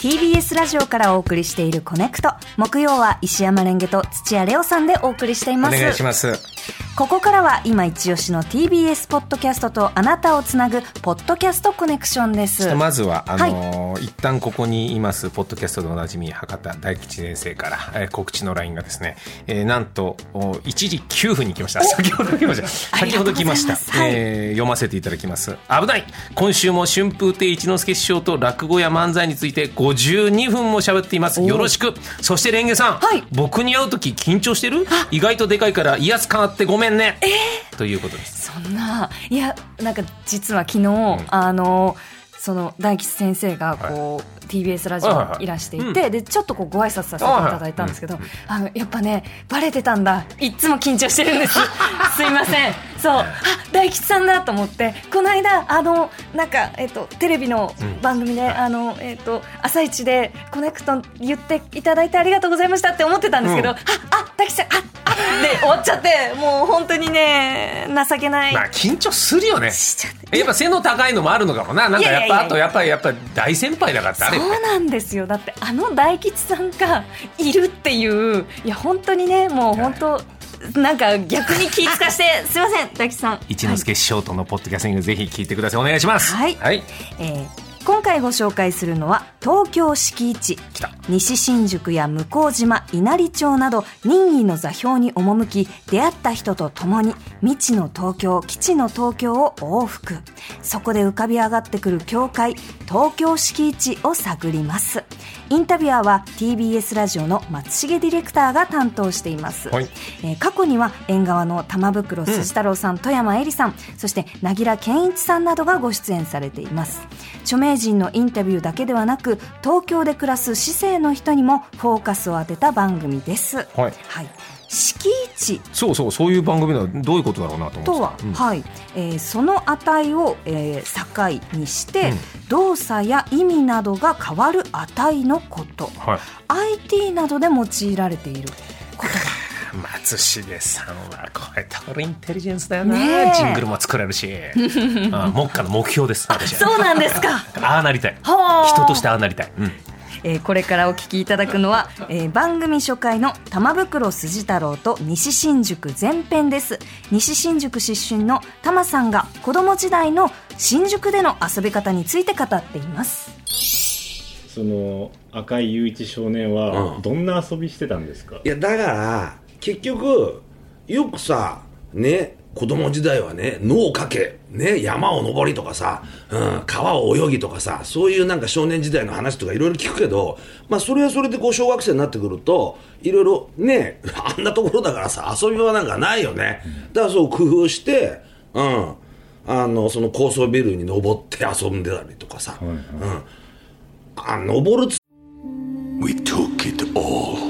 TBS ラジオからお送りしているコネクト木曜は石山レンゲと土屋レオさんでお送りしていおます願いします。ここからは今一押しの TBS ポッドキャストとあなたをつなぐポッドキャストコネクションですまずは、あのー一旦ここにいます、ポッドキャストでおなじみ、博多大吉先生から、えー告知の LINE がですね、えーなんと、お1時9分に来ました。先ほど来ました。先ほど来ました。はいえー読ませていただきます。危ない今週も春風亭一之輔師匠と落語や漫才について52分も喋っています。よろしく。そしてレンゲさん、はい。僕に会うとき緊張してる？意外とでかいから威圧感あってごめんね。ということです。そんないやなんか実は昨日、あのその大吉先生がこう、TBS ラジはいはいはい。オにいらしていて、でちょっとこうご挨拶させていただいたんですけど、あのやっぱねバレてたんだ。いっつも緊張してるんです。すいませんそう。あ大吉さんだと思ってこの間あのなんか、えっと、テレビの番組で、あのえっと、朝一でコネクト言っていただいてありがとうございましたって思ってたんですけど、うん。ああ大吉さんああで終わっちゃってもう本当にね情けない。まあ緊張するよね。やっぱ背の高いのもあるのかもな。なんかやっぱあとやっぱりやっぱ大先輩だからってあれそうなんですよ。だってあの大吉さんがいるっていういや本当にねもう本当なんか逆に気ぃ使して すいません大吉さん。一之輔師匠とのポッドキャスティングぜひ聞いてください。お願いします。はい。はい、えー今回ご紹介するのは東京敷地西新宿や向島稲荷町など任意の座標に赴き出会った人と共に未知の東京基地の東京を往復。そこで浮かび上がってくる教会東京敷地を探りますインタビュアーは TBS ラジオの松重ディレクターが担当しています、はい。えー過去には縁側の玉袋筋太郎さん、富山えりさんそして凪良健一さんなどがご出演されています。著名人のインタビューだけではなく東京で暮らす市政の人にもフォーカスを当てた番組です。はい敷地そうそうそういう番組はどういうことだろうなと思ってとは、はい。えーその値を、えー境にして、動作や意味などが変わる値のこと、はい。IT などで用いられている 松重さんはこれトルインテリジェンスだよな、ねえ。ジングルも作れるし。あ目下の目標です私は。そうなんですか。ああなりたい。はあ。人としてああなりたい、うんえーこれからお聞きいただくのは、えー番組初回の玉袋筋太郎と西新宿前編です。西新宿出身の玉さんが子供時代の新宿での遊び方について語っています。その赤井雄一少年はうん。どんな遊びしてたんですか、いやだから結局よくさね子供時代はね脳をかけ、ね、山を登りとかさ、うん、川を泳ぎとかさそういうなんか少年時代の話とかいろいろ聞くけど、まあ、それはそれでこう小学生になってくるといろいろね あんなところだからさ遊び場なんかないよね。だからそう工夫して、うん、あのその高層ビルに登って遊んでたりとかさ、うん、あ登る we took it all.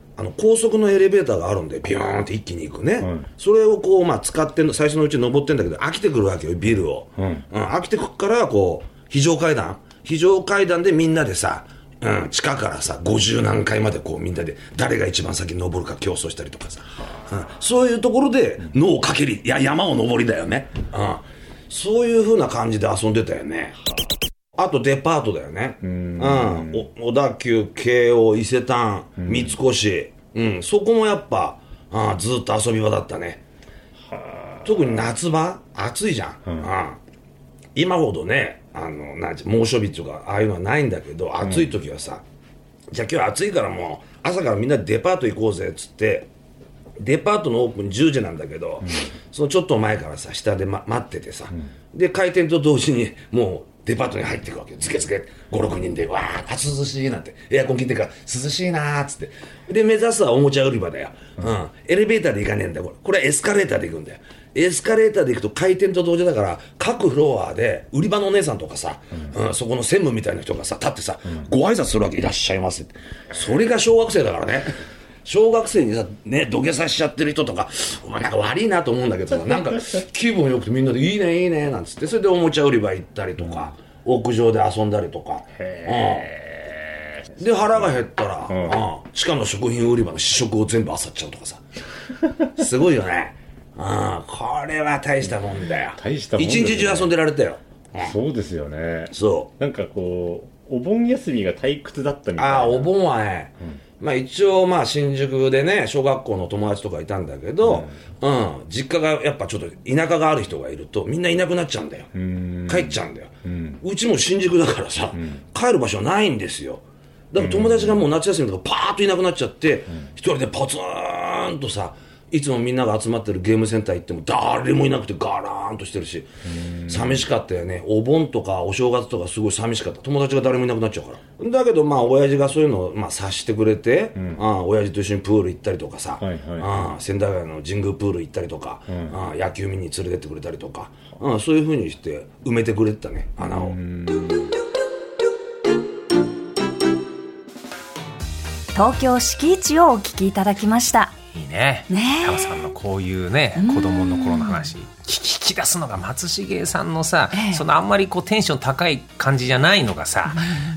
あの高速のエレベーターがあるんでビューンって一気に行くね、それをこう、まあ、使って最初のうち登ってんだけど飽きてくるわけよビルを、うん。飽きてくるからこう非常階段。非常階段でみんなでさ、うん、地下からさ50何階までこうみんなで誰が一番先に登るか競争したりとかさ、うん、そういうところで脳をかけりいや山を登りだよね、うん、そういうふうな感じで遊んでたよねあとデパートだよね。うん。お小田急、京王、伊勢丹、三越。うん。そこもやっぱ、あずっと遊び場だったね。特に夏場、暑いじゃん。うん。今ほどねあのなんて猛暑日とかああいうのはないんだけど暑い時はさ、じゃあ今日暑いからもう朝からみんなでデパート行こうぜっつってデパートのオープン10時なんだけど、そのちょっと前からさ下で、ま、待っててさ、で開店と同時にもうデパートに入っていくわけズケズケ56人でわあ涼しいなんて。エアコン切ってから涼しいなーっつって。で目指すはおもちゃ売り場だよ、うん。エレベーターで行かねえんだよ。これこれはエスカレーターで行くんだよ。エスカレーターで行くと開店と同時だから各フロアで売り場のお姉さんとかさ、うんそこの専務みたいな人がさ立ってさ、ご挨拶するわけ。いらっしゃいませって。それが小学生だからね。小学生にさ、ね、土下座しちゃってる人とか、お前なんか悪いなと思うんだけどさ、なんか気分よくてみんなでいいねいいねなんつって、それでおもちゃ売り場行ったりとか、屋上で遊んだりとか。うん、で、腹が減ったら、うん。地下の食品売り場の試食を全部漁っちゃうとかさ。すごいよね。うん、これは大したもんだよ。大したもんね。一日中遊んでられたよ。そうですよね。そなんかこうお盆休みが退屈だったみたいな。ああ、お盆はね、まあ一応まあ新宿でね、小学校の友達とかいたんだけど、うん、実家がやっぱちょっと田舎がある人がいるとみんないなくなっちゃうんだよ。帰っちゃうんだよ。うちも新宿だからさ、帰る場所ないんですよ。だから友達がもう夏休みとかパーッといなくなっちゃって、一人でポツンとさ、いつもみんなが集まってるゲームセンター行っても誰もいなくてガラーンとしてるし、寂しかったよね。お盆とかお正月とかすごい寂しかった。友達が誰もいなくなっちゃうから。だけどまあ親父がそういうのをまあ察してくれて、ああ親父と一緒にプール行ったりとかさ、はいはいああ仙台川の神宮プール行ったりとか、ああ野球見に連れてってくれたりとか、ああそういうふうにして埋めてくれてたね、穴を。東京敷地をお聞きいただきました。いいね。ねえタオさんのこういうね、子供の頃の話。聞き出すのが松重さんのさ、そのあんまりこうテンション高い感じじゃないのがさ、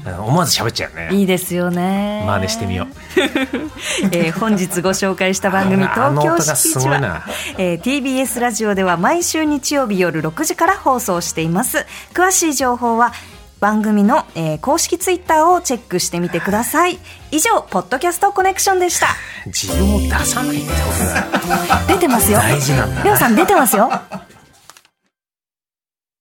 うん思わず喋っちゃうよね。いいですよね。真似してみよう。えー本日ご紹介した番組「あの東京音が敷地はすごいな」えー TBS ラジオでは毎週日曜日夜6時から放送しています詳しい情報は番組の、えー公式ツイッターをチェックしてみてください。以上ポッドキャストコネクションでした。自分を出さないってことだ。出てますよ。大事なんだ。なレオさん出てますよ